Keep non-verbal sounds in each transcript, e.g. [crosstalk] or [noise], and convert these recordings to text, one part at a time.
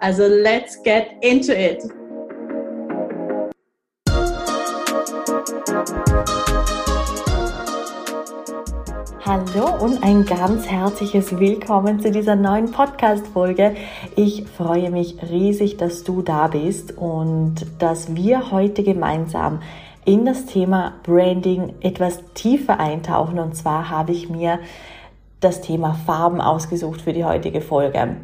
Also let's get into it! Hallo und ein ganz herzliches Willkommen zu dieser neuen Podcast-Folge. Ich freue mich riesig, dass du da bist und dass wir heute gemeinsam in das Thema Branding etwas tiefer eintauchen. Und zwar habe ich mir das Thema Farben ausgesucht für die heutige Folge.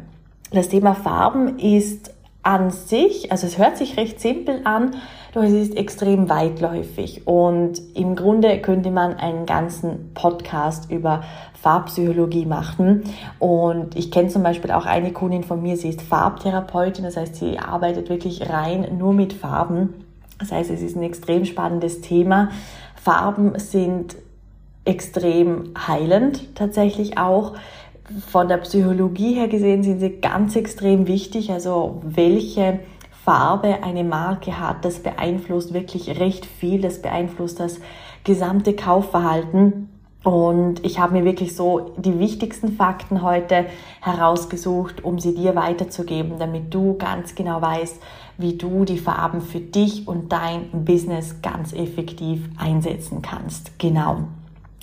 Das Thema Farben ist an sich, also es hört sich recht simpel an, doch es ist extrem weitläufig und im Grunde könnte man einen ganzen Podcast über Farbpsychologie machen und ich kenne zum Beispiel auch eine Kundin von mir, sie ist Farbtherapeutin, das heißt, sie arbeitet wirklich rein nur mit Farben. Das heißt, es ist ein extrem spannendes Thema. Farben sind extrem heilend tatsächlich auch von der Psychologie her gesehen sind sie ganz extrem wichtig. Also welche Farbe eine Marke hat, das beeinflusst wirklich recht viel. Das beeinflusst das gesamte Kaufverhalten. Und ich habe mir wirklich so die wichtigsten Fakten heute herausgesucht, um sie dir weiterzugeben, damit du ganz genau weißt, wie du die Farben für dich und dein Business ganz effektiv einsetzen kannst. Genau.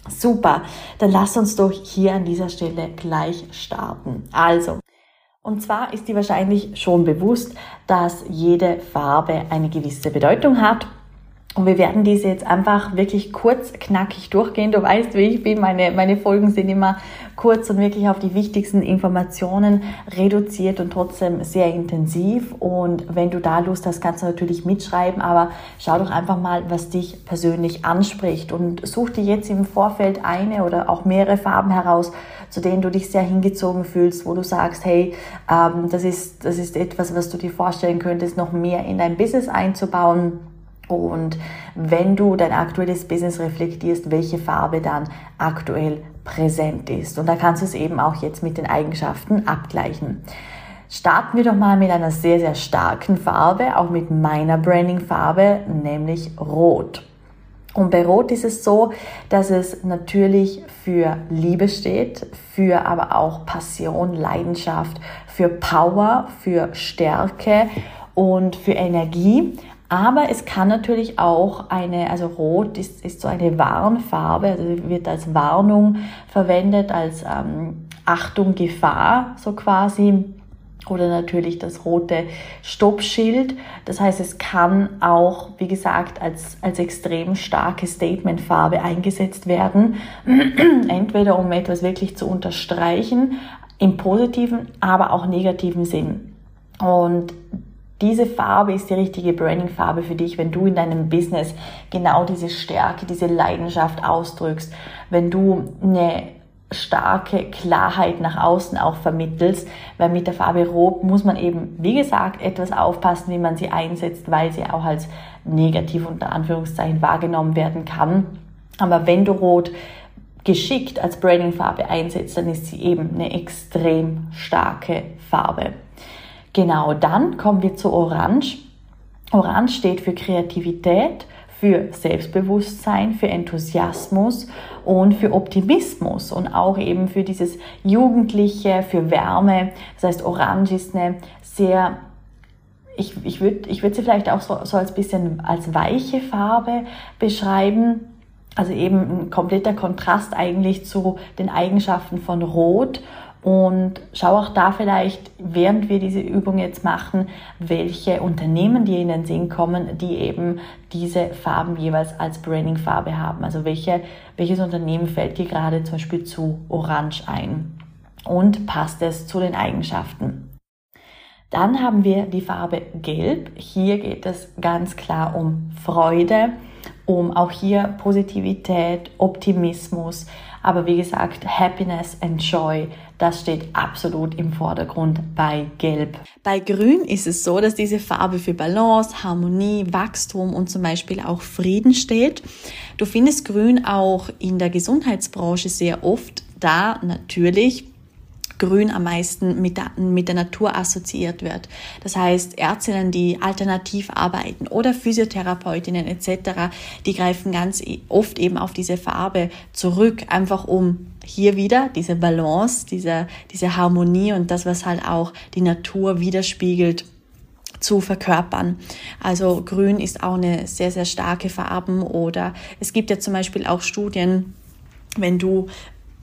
Super, dann lass uns doch hier an dieser Stelle gleich starten. Also, und zwar ist dir wahrscheinlich schon bewusst, dass jede Farbe eine gewisse Bedeutung hat und wir werden diese jetzt einfach wirklich kurz, knackig durchgehen. Du weißt, wie ich bin. Meine, meine Folgen sind immer kurz und wirklich auf die wichtigsten Informationen reduziert und trotzdem sehr intensiv. Und wenn du da Lust hast, kannst du natürlich mitschreiben. Aber schau doch einfach mal, was dich persönlich anspricht. Und such dir jetzt im Vorfeld eine oder auch mehrere Farben heraus, zu denen du dich sehr hingezogen fühlst, wo du sagst, hey, ähm, das, ist, das ist etwas, was du dir vorstellen könntest, noch mehr in dein Business einzubauen und wenn du dein aktuelles Business reflektierst, welche Farbe dann aktuell präsent ist. Und da kannst du es eben auch jetzt mit den Eigenschaften abgleichen. Starten wir doch mal mit einer sehr, sehr starken Farbe, auch mit meiner Branding-Farbe, nämlich Rot. Und bei Rot ist es so, dass es natürlich für Liebe steht, für aber auch Passion, Leidenschaft, für Power, für Stärke und für Energie. Aber es kann natürlich auch eine, also Rot ist, ist so eine Warnfarbe, also wird als Warnung verwendet, als ähm, Achtung, Gefahr, so quasi. Oder natürlich das rote Stoppschild. Das heißt, es kann auch, wie gesagt, als, als extrem starke Statementfarbe eingesetzt werden. [clears throat] Entweder um etwas wirklich zu unterstreichen, im positiven, aber auch negativen Sinn. Und diese Farbe ist die richtige Branding-Farbe für dich, wenn du in deinem Business genau diese Stärke, diese Leidenschaft ausdrückst, wenn du eine starke Klarheit nach außen auch vermittelst, weil mit der Farbe Rot muss man eben, wie gesagt, etwas aufpassen, wie man sie einsetzt, weil sie auch als negativ unter Anführungszeichen wahrgenommen werden kann. Aber wenn du Rot geschickt als Branding-Farbe einsetzt, dann ist sie eben eine extrem starke Farbe. Genau, dann kommen wir zu Orange. Orange steht für Kreativität, für Selbstbewusstsein, für Enthusiasmus und für Optimismus und auch eben für dieses Jugendliche, für Wärme. Das heißt, Orange ist eine sehr ich, ich würde ich würd sie vielleicht auch so, so als bisschen als weiche Farbe beschreiben. Also eben ein kompletter Kontrast eigentlich zu den Eigenschaften von Rot und schau auch da vielleicht, während wir diese Übung jetzt machen, welche Unternehmen dir in den Sinn kommen, die eben diese Farben jeweils als Branding-Farbe haben. Also welche, welches Unternehmen fällt dir gerade zum Beispiel zu Orange ein? Und passt es zu den Eigenschaften? Dann haben wir die Farbe Gelb. Hier geht es ganz klar um Freude, um auch hier Positivität, Optimismus, Aber wie gesagt, Happiness and Joy, das steht absolut im Vordergrund bei Gelb. Bei Grün ist es so, dass diese Farbe für Balance, Harmonie, Wachstum und zum Beispiel auch Frieden steht. Du findest Grün auch in der Gesundheitsbranche sehr oft da, natürlich Grün am meisten mit der, mit der Natur assoziiert wird. Das heißt, Ärztinnen, die alternativ arbeiten oder Physiotherapeutinnen etc., die greifen ganz e, oft eben auf diese Farbe zurück, einfach um hier wieder diese Balance, diese, diese Harmonie und das, was halt auch die Natur widerspiegelt, zu verkörpern. Also grün ist auch eine sehr, sehr starke Farben oder es gibt ja zum Beispiel auch Studien, wenn du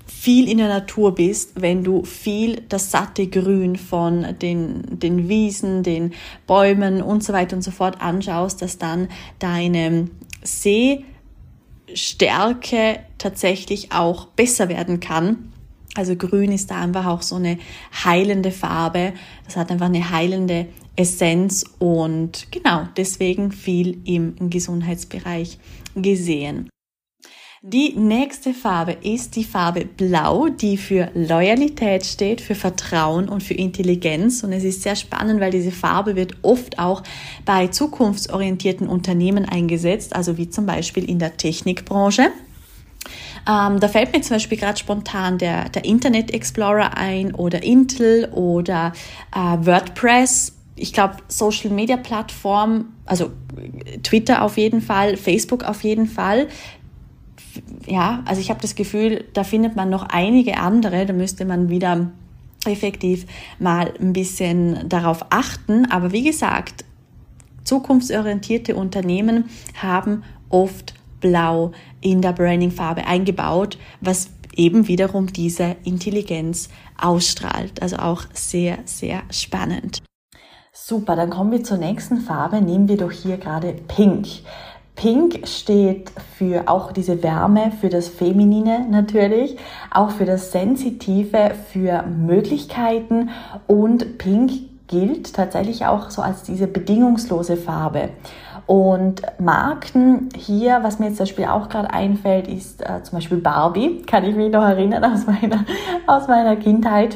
viel in der Natur bist, wenn du viel das satte Grün von den, den Wiesen, den Bäumen und so weiter und so fort anschaust, dass dann deine Sehstärke tatsächlich auch besser werden kann. Also grün ist da einfach auch so eine heilende Farbe. Das hat einfach eine heilende Essenz und genau deswegen viel im Gesundheitsbereich gesehen. Die nächste Farbe ist die Farbe Blau, die für Loyalität steht, für Vertrauen und für Intelligenz. Und es ist sehr spannend, weil diese Farbe wird oft auch bei zukunftsorientierten Unternehmen eingesetzt, also wie zum Beispiel in der Technikbranche. Ähm, da fällt mir zum Beispiel gerade spontan der, der Internet Explorer ein oder Intel oder äh, WordPress. Ich glaube, Social Media Plattform, also Twitter auf jeden Fall, Facebook auf jeden Fall, ja, also ich habe das Gefühl, da findet man noch einige andere, da müsste man wieder effektiv mal ein bisschen darauf achten. Aber wie gesagt, zukunftsorientierte Unternehmen haben oft Blau in der Branding-Farbe eingebaut, was eben wiederum diese Intelligenz ausstrahlt. Also auch sehr, sehr spannend. Super, dann kommen wir zur nächsten Farbe. Nehmen wir doch hier gerade Pink. Pink steht für auch diese Wärme, für das Feminine natürlich, auch für das Sensitive, für Möglichkeiten und Pink gilt tatsächlich auch so als diese bedingungslose Farbe. Und Marken hier, was mir jetzt zum Beispiel auch gerade einfällt, ist äh, zum Beispiel Barbie, kann ich mich noch erinnern aus meiner, [laughs] aus meiner Kindheit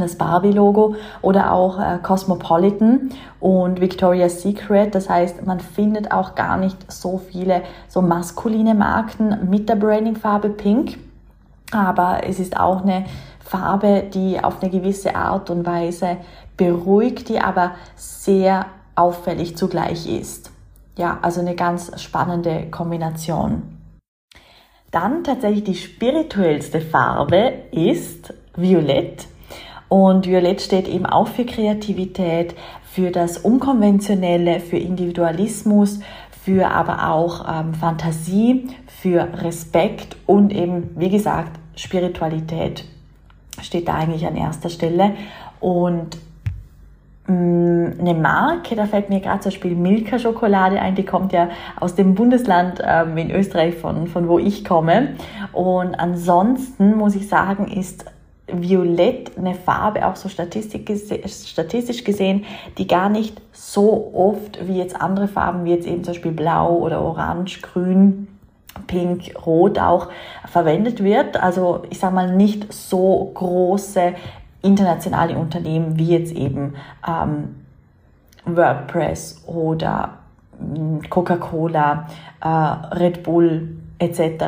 das Barbie-Logo oder auch äh, Cosmopolitan und Victoria's Secret. Das heißt, man findet auch gar nicht so viele so maskuline Marken mit der Branding-Farbe Pink. Aber es ist auch eine Farbe, die auf eine gewisse Art und Weise beruhigt, die aber sehr auffällig zugleich ist. Ja, also eine ganz spannende Kombination. Dann tatsächlich die spirituellste Farbe ist Violett. Und Violett steht eben auch für Kreativität, für das Unkonventionelle, für Individualismus, für aber auch ähm, Fantasie, für Respekt und eben, wie gesagt, Spiritualität steht da eigentlich an erster Stelle. Und mm, eine Marke, da fällt mir gerade zum Beispiel Milka Schokolade ein, die kommt ja aus dem Bundesland ähm, in Österreich, von, von wo ich komme. Und ansonsten muss ich sagen, ist Violett eine Farbe, auch so statistisch gesehen, die gar nicht so oft wie jetzt andere Farben, wie jetzt eben zum Beispiel Blau oder Orange, Grün, Pink, Rot auch verwendet wird. Also ich sage mal nicht so große internationale Unternehmen wie jetzt eben ähm, WordPress oder hm, Coca-Cola, äh, Red Bull etc.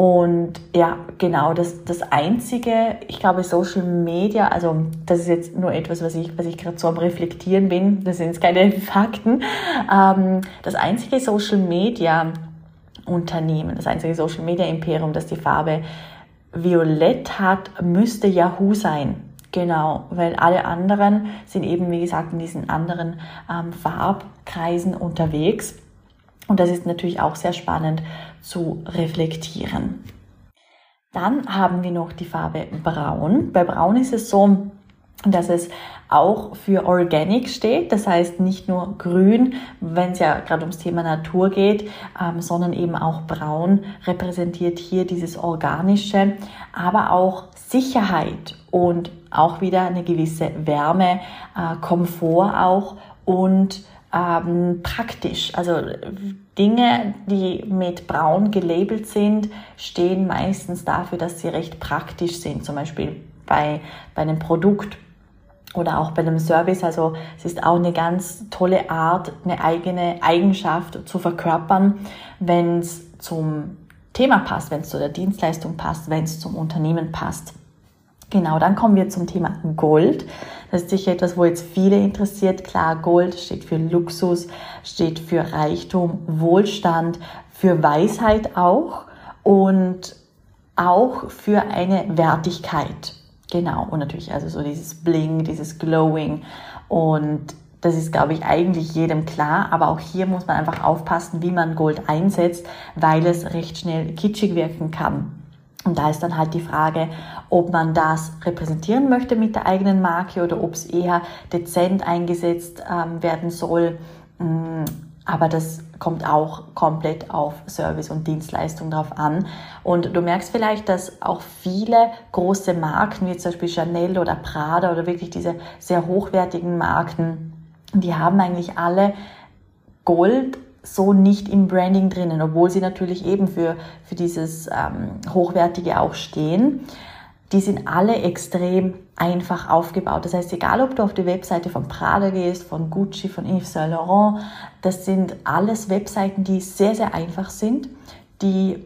Und ja, genau, das, das Einzige, ich glaube, Social Media, also das ist jetzt nur etwas, was ich, was ich gerade so am Reflektieren bin, das sind jetzt keine [laughs] Fakten. Ähm, das einzige Social Media Unternehmen, das einzige Social Media Imperium, das die Farbe Violett hat, müsste Yahoo sein. Genau, weil alle anderen sind eben, wie gesagt, in diesen anderen ähm, Farbkreisen unterwegs. Und das ist natürlich auch sehr spannend zu reflektieren. Dann haben wir noch die Farbe Braun. Bei Braun ist es so, dass es auch für Organic steht, das heißt nicht nur grün, wenn es ja gerade ums Thema Natur geht, ähm, sondern eben auch braun repräsentiert hier dieses Organische, aber auch Sicherheit und auch wieder eine gewisse Wärme, äh, Komfort auch und ähm, praktisch. Also Dinge, die mit braun gelabelt sind, stehen meistens dafür, dass sie recht praktisch sind. Zum Beispiel bei, bei einem Produkt oder auch bei einem Service. Also es ist auch eine ganz tolle Art, eine eigene Eigenschaft zu verkörpern, wenn es zum Thema passt, wenn es zu der Dienstleistung passt, wenn es zum Unternehmen passt. Genau, dann kommen wir zum Thema Gold. Das ist sicher etwas, wo jetzt viele interessiert. Klar, Gold steht für Luxus, steht für Reichtum, Wohlstand, für Weisheit auch und auch für eine Wertigkeit. Genau, und natürlich also so dieses Bling, dieses Glowing und das ist, glaube ich, eigentlich jedem klar, aber auch hier muss man einfach aufpassen, wie man Gold einsetzt, weil es recht schnell kitschig wirken kann. Und da ist dann halt die Frage, ob man das repräsentieren möchte mit der eigenen Marke oder ob es eher dezent eingesetzt ähm, werden soll. Mm, aber das kommt auch komplett auf Service und Dienstleistung drauf an. Und du merkst vielleicht, dass auch viele große Marken, wie zum Beispiel Chanel oder Prada oder wirklich diese sehr hochwertigen Marken, die haben eigentlich alle Gold so nicht im Branding drinnen, obwohl sie natürlich eben für, für dieses ähm, Hochwertige auch stehen. Die sind alle extrem einfach aufgebaut. Das heißt, egal ob du auf die Webseite von Prada gehst, von Gucci, von Yves Saint Laurent, das sind alles Webseiten, die sehr, sehr einfach sind, die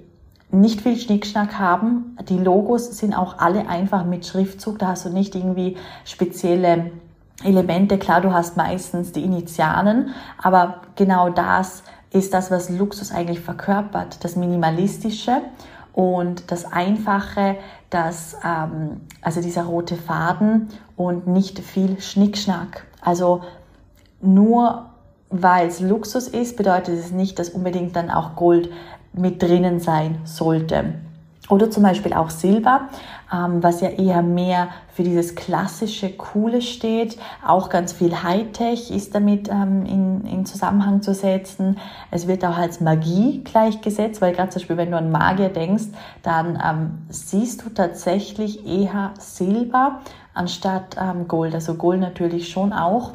nicht viel Schnickschnack haben. Die Logos sind auch alle einfach mit Schriftzug. Da hast du nicht irgendwie spezielle Elemente. Klar, du hast meistens die Initialen, aber genau das ist das, was Luxus eigentlich verkörpert. Das Minimalistische und das Einfache, das, ähm, also dieser rote Faden und nicht viel Schnickschnack. Also nur weil es Luxus ist, bedeutet es nicht, dass unbedingt dann auch Gold mit drinnen sein sollte. Oder zum Beispiel auch Silber, ähm, was ja eher mehr für dieses klassische, coole steht. Auch ganz viel Hightech ist damit ähm, in, in Zusammenhang zu setzen. Es wird auch als Magie gleichgesetzt, weil gerade zum Beispiel, wenn du an Magier denkst, dann ähm, siehst du tatsächlich eher Silber anstatt ähm, Gold. Also Gold natürlich schon auch.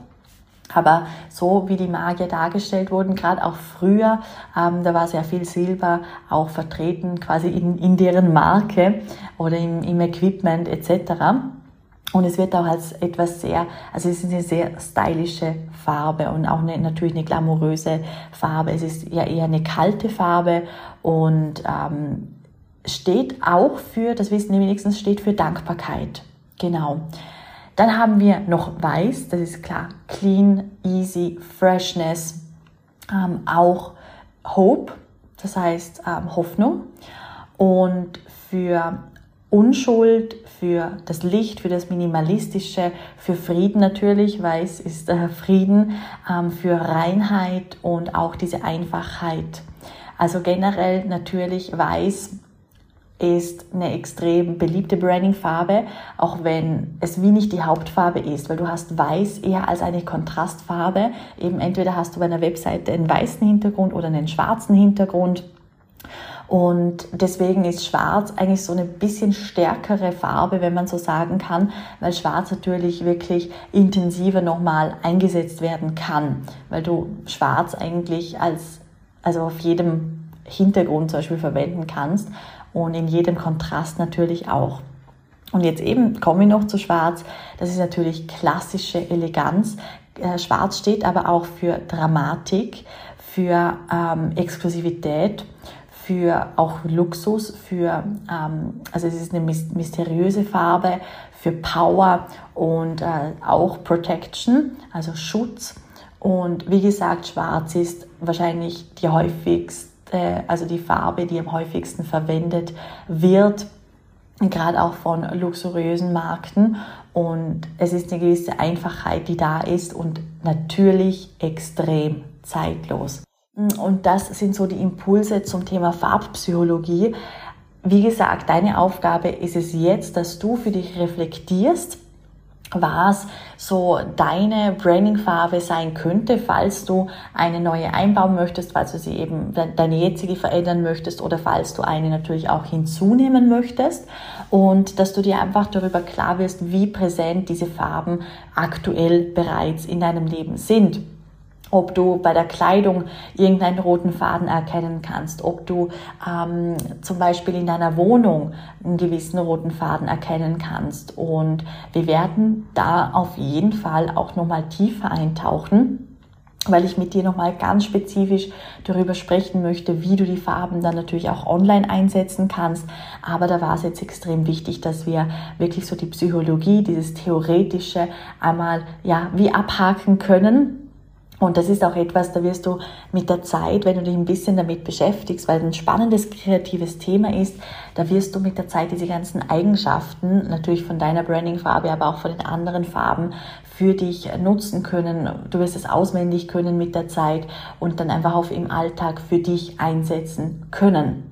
Aber so wie die Magier dargestellt wurden, gerade auch früher, ähm, da war sehr viel Silber auch vertreten, quasi in, in deren Marke oder im, im Equipment etc. Und es wird auch als etwas sehr, also es ist eine sehr stylische Farbe und auch eine, natürlich eine glamouröse Farbe. Es ist ja eher eine kalte Farbe und ähm, steht auch für, das wissen die wenigstens, steht für Dankbarkeit. Genau. Dann haben wir noch Weiß, das ist klar, Clean, Easy, Freshness, ähm, auch Hope, das heißt ähm, Hoffnung. Und für Unschuld, für das Licht, für das Minimalistische, für Frieden natürlich, Weiß ist äh, Frieden, ähm, für Reinheit und auch diese Einfachheit. Also generell natürlich Weiß ist eine extrem beliebte Branding-Farbe, auch wenn es wie nicht die Hauptfarbe ist, weil du hast Weiß eher als eine Kontrastfarbe. Eben entweder hast du bei einer Webseite einen weißen Hintergrund oder einen schwarzen Hintergrund. Und deswegen ist Schwarz eigentlich so eine bisschen stärkere Farbe, wenn man so sagen kann, weil Schwarz natürlich wirklich intensiver nochmal eingesetzt werden kann, weil du Schwarz eigentlich als, also auf jedem Hintergrund zum Beispiel verwenden kannst und in jedem Kontrast natürlich auch. Und jetzt eben komme ich noch zu Schwarz. Das ist natürlich klassische Eleganz. Äh, Schwarz steht aber auch für Dramatik, für ähm, Exklusivität, für auch Luxus, für, ähm, also es ist eine mysteriöse Farbe, für Power und äh, auch Protection, also Schutz. Und wie gesagt, Schwarz ist wahrscheinlich die häufigst äh, also die Farbe, die am häufigsten verwendet wird, gerade auch von luxuriösen Marken. Und es ist eine gewisse Einfachheit, die da ist und natürlich extrem zeitlos. Und das sind so die Impulse zum Thema Farbpsychologie. Wie gesagt, deine Aufgabe ist es jetzt, dass du für dich reflektierst, was so deine Branding-Farbe sein könnte, falls du eine neue einbauen möchtest, falls du sie eben deine jetzige verändern möchtest oder falls du eine natürlich auch hinzunehmen möchtest und dass du dir einfach darüber klar wirst, wie präsent diese Farben aktuell bereits in deinem Leben sind. Ob du bei der Kleidung irgendeinen roten Faden erkennen kannst, ob du ähm, zum Beispiel in deiner Wohnung einen gewissen roten Faden erkennen kannst. Und wir werden da auf jeden Fall auch nochmal tiefer eintauchen weil ich mit dir nochmal ganz spezifisch darüber sprechen möchte, wie du die Farben dann natürlich auch online einsetzen kannst. Aber da war es jetzt extrem wichtig, dass wir wirklich so die Psychologie, dieses Theoretische einmal, ja, wie abhaken können und das ist auch etwas, da wirst du mit der Zeit, wenn du dich ein bisschen damit beschäftigst, weil ein spannendes kreatives Thema ist, da wirst du mit der Zeit diese ganzen Eigenschaften natürlich von deiner Branding-Farbe, aber auch von den anderen Farben für dich nutzen können. Du wirst es auswendig können mit der Zeit und dann einfach auch im Alltag für dich einsetzen können.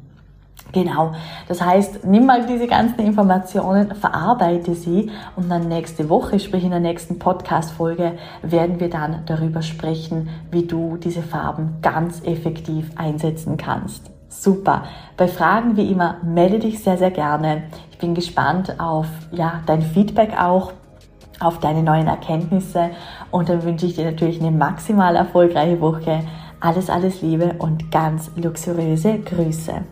Genau. Das heißt, nimm mal diese ganzen Informationen, verarbeite sie und dann nächste Woche, sprich in der nächsten Podcast-Folge, werden wir dann darüber sprechen, wie du diese Farben ganz effektiv einsetzen kannst. Super. Bei Fragen wie immer melde dich sehr, sehr gerne. Ich bin gespannt auf, ja, dein Feedback auch auf deine neuen Erkenntnisse und dann wünsche ich dir natürlich eine maximal erfolgreiche Woche. Alles, alles Liebe und ganz luxuriöse Grüße.